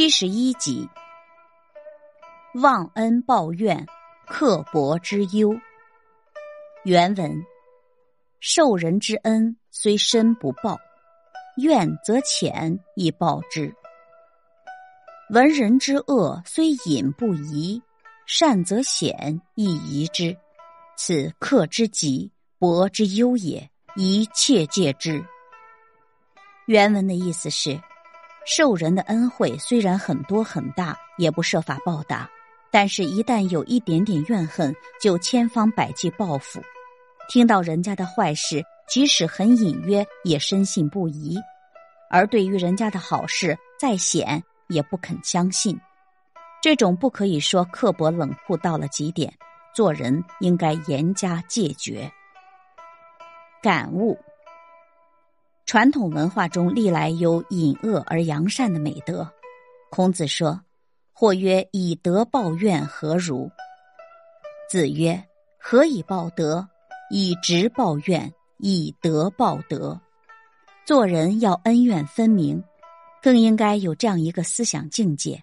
七十一集，忘恩报怨，刻薄之忧。原文：受人之恩，虽深不报，怨则浅以报之；闻人之恶，虽隐不疑，善则显以疑之。此刻之极，薄之忧也，一切戒之。原文的意思是。受人的恩惠虽然很多很大，也不设法报答；但是，一旦有一点点怨恨，就千方百计报复。听到人家的坏事，即使很隐约，也深信不疑；而对于人家的好事，再显也不肯相信。这种不可以说刻薄冷酷到了极点，做人应该严加戒绝。感悟。传统文化中历来有隐恶而扬善的美德。孔子说：“或曰以德报怨，何如？”子曰：“何以报德？以直报怨，以德报德。”做人要恩怨分明，更应该有这样一个思想境界。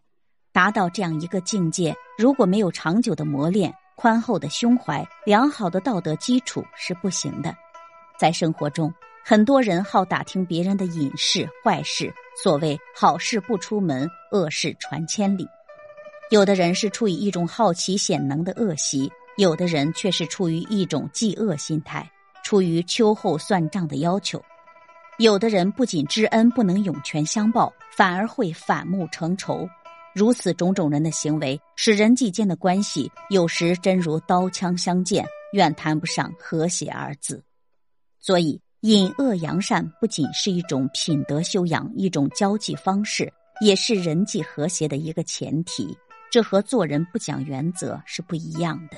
达到这样一个境界，如果没有长久的磨练、宽厚的胸怀、良好的道德基础，是不行的。在生活中。很多人好打听别人的隐事坏事，所谓好事不出门，恶事传千里。有的人是出于一种好奇显能的恶习，有的人却是出于一种嫉恶心态，出于秋后算账的要求。有的人不仅知恩不能涌泉相报，反而会反目成仇。如此种种人的行为，使人际间的关系有时真如刀枪相见，远谈不上和谐二字。所以。引恶扬善不仅是一种品德修养，一种交际方式，也是人际和谐的一个前提。这和做人不讲原则是不一样的。